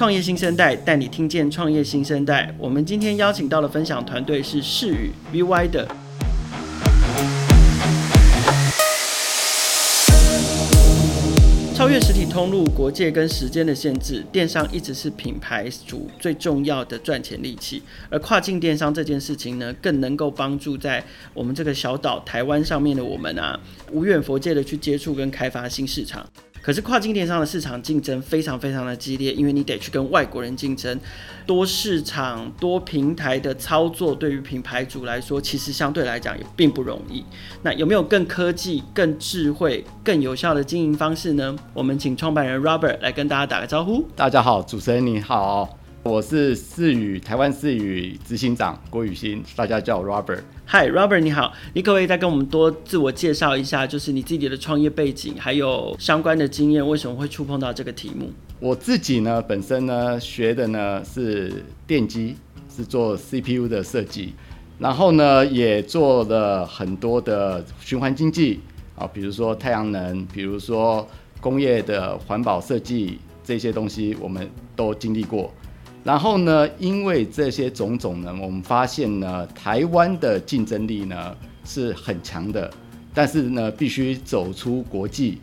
创业新生代带你听见创业新生代。我们今天邀请到的分享团队是世宇 BY 的。超越实体通路、国界跟时间的限制，电商一直是品牌主最重要的赚钱利器。而跨境电商这件事情呢，更能够帮助在我们这个小岛台湾上面的我们啊，无远佛界的去接触跟开发新市场。可是跨境电商的市场竞争非常非常的激烈，因为你得去跟外国人竞争，多市场多平台的操作，对于品牌主来说，其实相对来讲也并不容易。那有没有更科技、更智慧、更有效的经营方式呢？我们请创办人 Robert 来跟大家打个招呼。大家好，主持人你好，我是四语台湾四语执行长郭雨欣，大家叫我 Robert。Hi，Robert，你好，你可不可以再跟我们多自我介绍一下，就是你自己的创业背景，还有相关的经验，为什么会触碰到这个题目？我自己呢，本身呢学的呢是电机，是做 CPU 的设计，然后呢也做了很多的循环经济啊，比如说太阳能，比如说工业的环保设计这些东西，我们都经历过。然后呢，因为这些种种呢，我们发现呢，台湾的竞争力呢是很强的，但是呢，必须走出国际。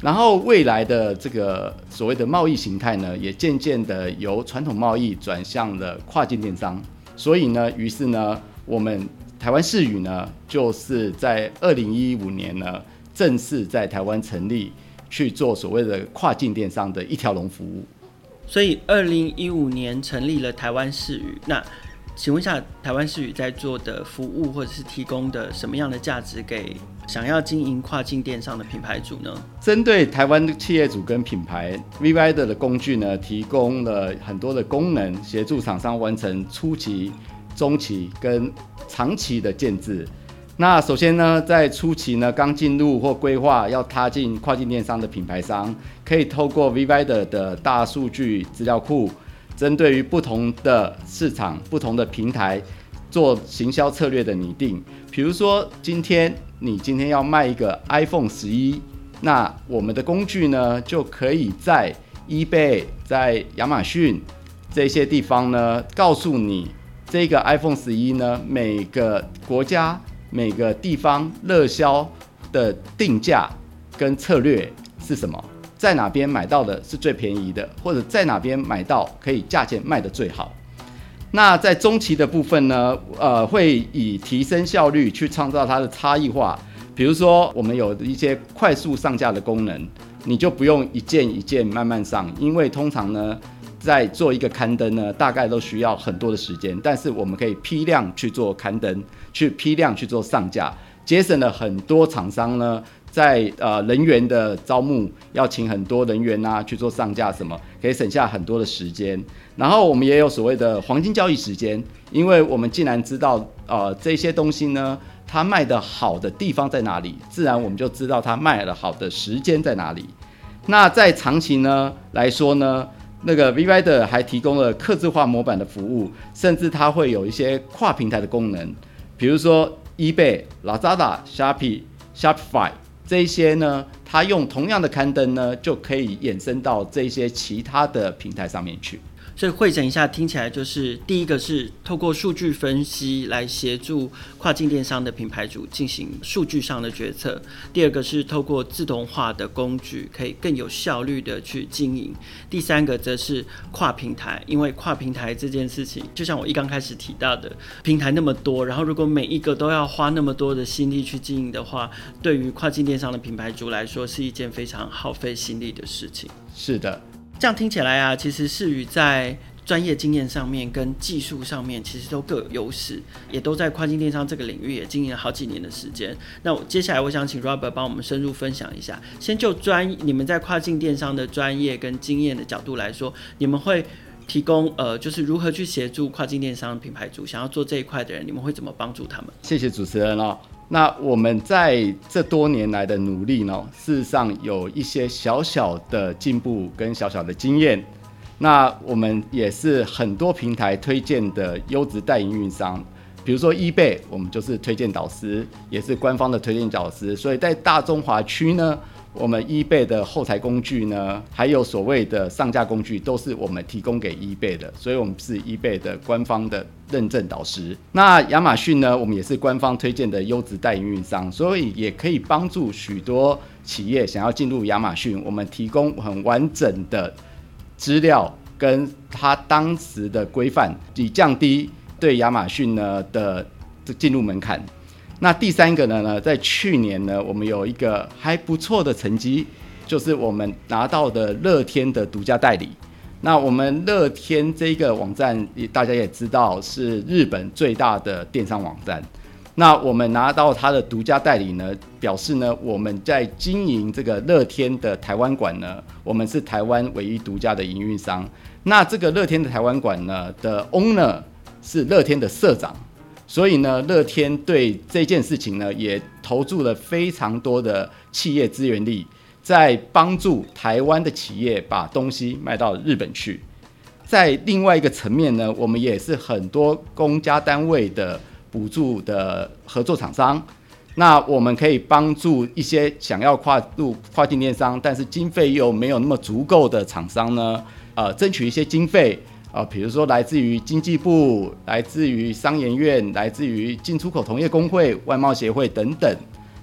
然后未来的这个所谓的贸易形态呢，也渐渐的由传统贸易转向了跨境电商。所以呢，于是呢，我们台湾视宇呢，就是在二零一五年呢，正式在台湾成立，去做所谓的跨境电商的一条龙服务。所以，二零一五年成立了台湾视宇。那请问一下，台湾视宇在做的服务或者是提供的什么样的价值给想要经营跨境电商的品牌主呢？针对台湾企业主跟品牌，VY 的的工具呢，提供了很多的功能，协助厂商完成初期、中期跟长期的建制。那首先呢，在初期呢，刚进入或规划要踏进跨境电商的品牌商，可以透过 VYder 的大数据资料库，针对于不同的市场、不同的平台做行销策略的拟定。比如说，今天你今天要卖一个 iPhone 十一，那我们的工具呢，就可以在 eBay、在亚马逊这些地方呢，告诉你这个 iPhone 十一呢，每个国家。每个地方热销的定价跟策略是什么？在哪边买到的是最便宜的，或者在哪边买到可以价钱卖得最好？那在中期的部分呢？呃，会以提升效率去创造它的差异化。比如说，我们有一些快速上架的功能，你就不用一件一件慢慢上，因为通常呢，在做一个刊登呢，大概都需要很多的时间。但是我们可以批量去做刊登。去批量去做上架，节省了很多厂商呢，在呃人员的招募要请很多人员啊去做上架，什么可以省下很多的时间。然后我们也有所谓的黄金交易时间，因为我们既然知道呃这些东西呢，它卖的好的地方在哪里，自然我们就知道它卖的好的时间在哪里。那在长期呢来说呢，那个 VYder 还提供了客制化模板的服务，甚至它会有一些跨平台的功能。比如说，eBay、Lazada、Shopee、Shopify 这一些呢，它用同样的刊登呢，就可以衍生到这些其他的平台上面去。所以汇整一下，听起来就是第一个是透过数据分析来协助跨境电商的品牌主进行数据上的决策；第二个是透过自动化的工具，可以更有效率的去经营；第三个则是跨平台，因为跨平台这件事情，就像我一刚开始提到的，平台那么多，然后如果每一个都要花那么多的心力去经营的话，对于跨境电商的品牌主来说，是一件非常耗费心力的事情。是的。这样听起来啊，其实视宇在专业经验上面跟技术上面，其实都各有优势，也都在跨境电商这个领域也经营了好几年的时间。那我接下来我想请 Robert 帮我们深入分享一下，先就专你们在跨境电商的专业跟经验的角度来说，你们会提供呃，就是如何去协助跨境电商品牌主想要做这一块的人，你们会怎么帮助他们？谢谢主持人哦。那我们在这多年来的努力呢，事实上有一些小小的进步跟小小的经验。那我们也是很多平台推荐的优质代营运商，比如说 eBay，我们就是推荐导师，也是官方的推荐导师。所以在大中华区呢，我们 eBay 的后台工具呢，还有所谓的上架工具，都是我们提供给 eBay 的，所以我们是 eBay 的官方的认证导师。那亚马逊呢，我们也是官方推荐的优质代运营商，所以也可以帮助许多企业想要进入亚马逊，我们提供很完整的资料跟它当时的规范，以降低对亚马逊呢的进入门槛。那第三个呢？呢，在去年呢，我们有一个还不错的成绩，就是我们拿到的乐天的独家代理。那我们乐天这个网站，大家也知道是日本最大的电商网站。那我们拿到它的独家代理呢，表示呢，我们在经营这个乐天的台湾馆呢，我们是台湾唯一独家的营运商。那这个乐天的台湾馆呢的 owner 是乐天的社长。所以呢，乐天对这件事情呢，也投注了非常多的企业资源力，在帮助台湾的企业把东西卖到日本去。在另外一个层面呢，我们也是很多公家单位的补助的合作厂商。那我们可以帮助一些想要跨入跨境电商，但是经费又没有那么足够的厂商呢，呃，争取一些经费。啊，比如说来自于经济部、来自于商研院、来自于进出口同业工会、外贸协会等等，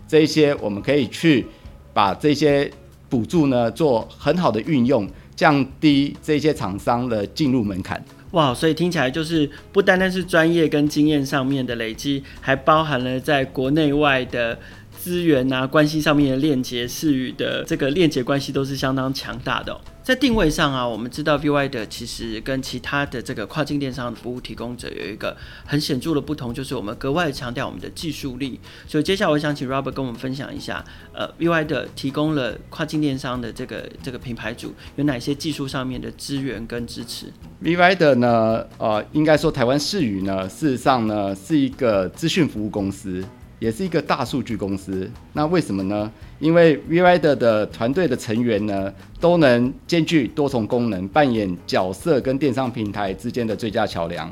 这一些我们可以去把这些补助呢做很好的运用，降低这些厂商的进入门槛。哇，所以听起来就是不单单是专业跟经验上面的累积，还包含了在国内外的资源啊、关系上面的链接，视与的这个链接关系都是相当强大的。在定位上啊，我们知道 VYD 其实跟其他的这个跨境电商服务提供者有一个很显著的不同，就是我们格外强调我们的技术力。所以接下来我想请 Robert 跟我们分享一下，呃，VYD 提供了跨境电商的这个这个品牌主有哪些技术上面的资源跟支持？VYD 呢，呃，应该说台湾视与呢，事实上呢是一个资讯服务公司。也是一个大数据公司，那为什么呢？因为 Vider 的团队的成员呢，都能兼具多重功能，扮演角色跟电商平台之间的最佳桥梁。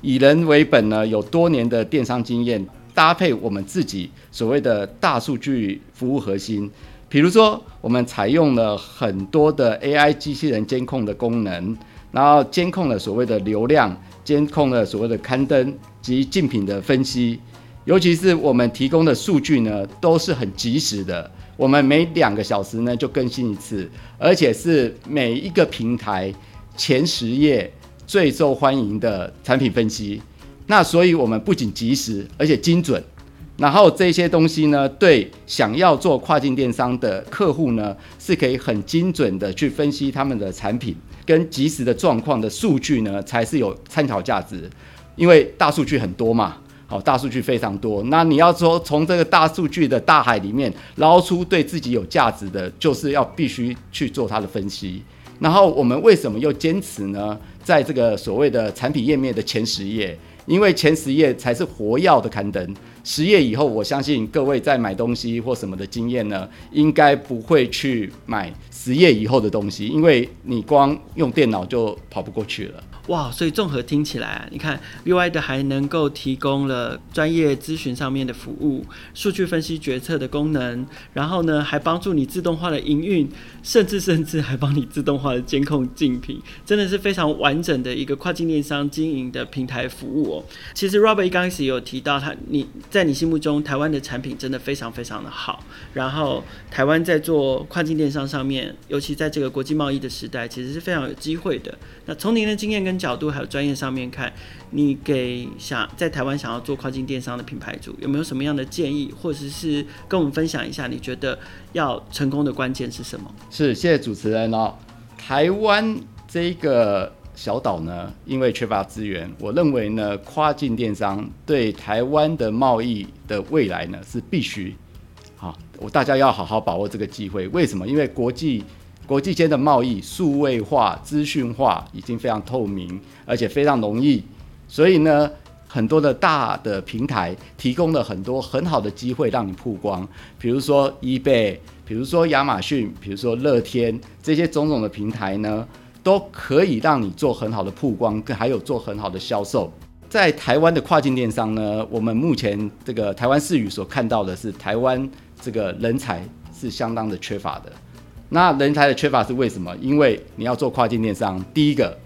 以人为本呢，有多年的电商经验，搭配我们自己所谓的大数据服务核心，比如说我们采用了很多的 AI 机器人监控的功能，然后监控了所谓的流量，监控了所谓的刊登及竞品的分析。尤其是我们提供的数据呢，都是很及时的。我们每两个小时呢就更新一次，而且是每一个平台前十页最受欢迎的产品分析。那所以我们不仅及时，而且精准。然后这些东西呢，对想要做跨境电商的客户呢，是可以很精准的去分析他们的产品跟及时的状况的数据呢，才是有参考价值。因为大数据很多嘛。好，大数据非常多。那你要说从这个大数据的大海里面捞出对自己有价值的，就是要必须去做它的分析。然后我们为什么又坚持呢？在这个所谓的产品页面的前十页，因为前十页才是活药的刊登。十页以后，我相信各位在买东西或什么的经验呢，应该不会去买十页以后的东西，因为你光用电脑就跑不过去了。哇，所以综合听起来啊，你看 VYD 还能够提供了专业咨询上面的服务、数据分析决策的功能，然后呢还帮助你自动化的营运，甚至甚至还帮你自动化的监控竞品，真的是非常完整的一个跨境电商经营的平台服务哦。其实 Robert 一刚开始有提到他，你在你心目中台湾的产品真的非常非常的好，然后台湾在做跨境电商上面，尤其在这个国际贸易的时代，其实是非常有机会的。那从您的经验跟角度还有专业上面看，你给想在台湾想要做跨境电商的品牌主有没有什么样的建议，或者是跟我们分享一下？你觉得要成功的关键是什么？是，谢谢主持人哦。台湾这个小岛呢，因为缺乏资源，我认为呢，跨境电商对台湾的贸易的未来呢是必须。好，我大家要好好把握这个机会。为什么？因为国际。国际间的贸易数位化、资讯化已经非常透明，而且非常容易，所以呢，很多的大的平台提供了很多很好的机会让你曝光，比如说 eBay，比如说亚马逊，比如说乐天，这些种种的平台呢，都可以让你做很好的曝光，还有做很好的销售。在台湾的跨境电商呢，我们目前这个台湾视语所看到的是台湾这个人才。是相当的缺乏的。那人才的缺乏是为什么？因为你要做跨境电商，第一个，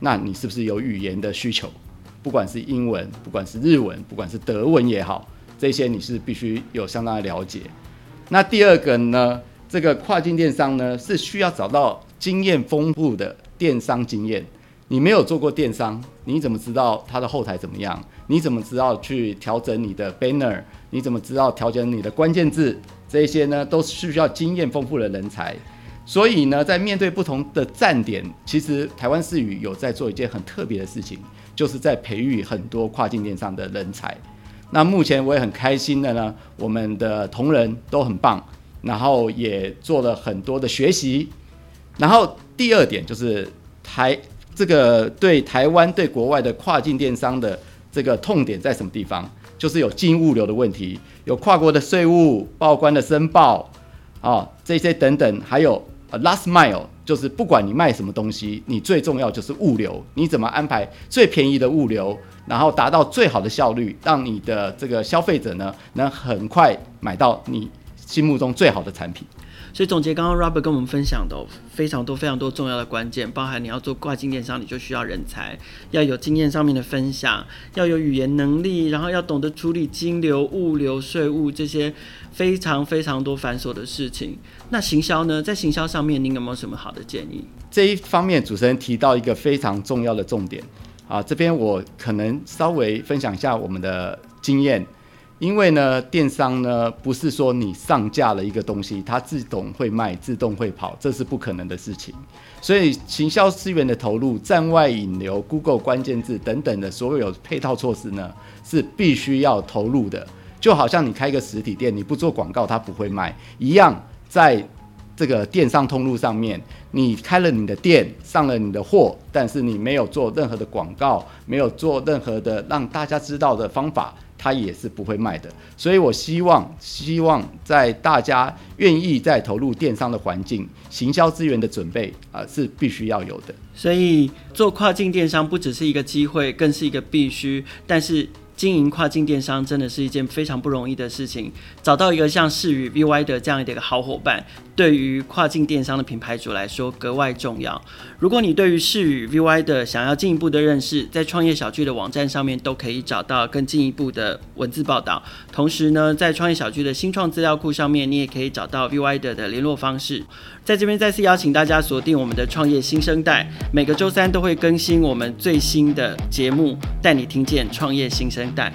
那你是不是有语言的需求？不管是英文，不管是日文，不管是德文也好，这些你是必须有相当的了解。那第二个呢，这个跨境电商呢，是需要找到经验丰富的电商经验。你没有做过电商，你怎么知道它的后台怎么样？你怎么知道去调整你的 banner？你怎么知道调整你的关键字？这些呢，都是需要经验丰富的人才。所以呢，在面对不同的站点，其实台湾视语有在做一件很特别的事情，就是在培育很多跨境电商的人才。那目前我也很开心的呢，我们的同仁都很棒，然后也做了很多的学习。然后第二点就是台。这个对台湾对国外的跨境电商的这个痛点在什么地方？就是有进物流的问题，有跨国的税务报关的申报啊，这些等等，还有 last mile，就是不管你卖什么东西，你最重要就是物流，你怎么安排最便宜的物流，然后达到最好的效率，让你的这个消费者呢能很快买到你心目中最好的产品。所以总结刚刚 Robert 跟我们分享的非常多非常多重要的关键，包含你要做跨境电商，你就需要人才，要有经验上面的分享，要有语言能力，然后要懂得处理金流、物流、税务这些非常非常多繁琐的事情。那行销呢？在行销上面，您有没有什么好的建议？这一方面，主持人提到一个非常重要的重点啊，这边我可能稍微分享一下我们的经验。因为呢，电商呢不是说你上架了一个东西，它自动会卖、自动会跑，这是不可能的事情。所以，行销资源的投入、站外引流、Google 关键字等等的所有配套措施呢，是必须要投入的。就好像你开个实体店，你不做广告，它不会卖一样。在这个电商通路上面，你开了你的店，上了你的货，但是你没有做任何的广告，没有做任何的让大家知道的方法。它也是不会卖的，所以我希望，希望在大家愿意再投入电商的环境，行销资源的准备啊、是必须要有的。所以做跨境电商不只是一个机会，更是一个必须。但是。经营跨境电商真的是一件非常不容易的事情，找到一个像士语 V Y 的这样的一个好伙伴，对于跨境电商的品牌主来说格外重要。如果你对于士语 V Y 的想要进一步的认识，在创业小聚的网站上面都可以找到更进一步的文字报道。同时呢，在创业小聚的新创资料库上面，你也可以找到 V Y 的的联络方式。在这边再次邀请大家锁定我们的创业新生代，每个周三都会更新我们最新的节目，带你听见创业新生代。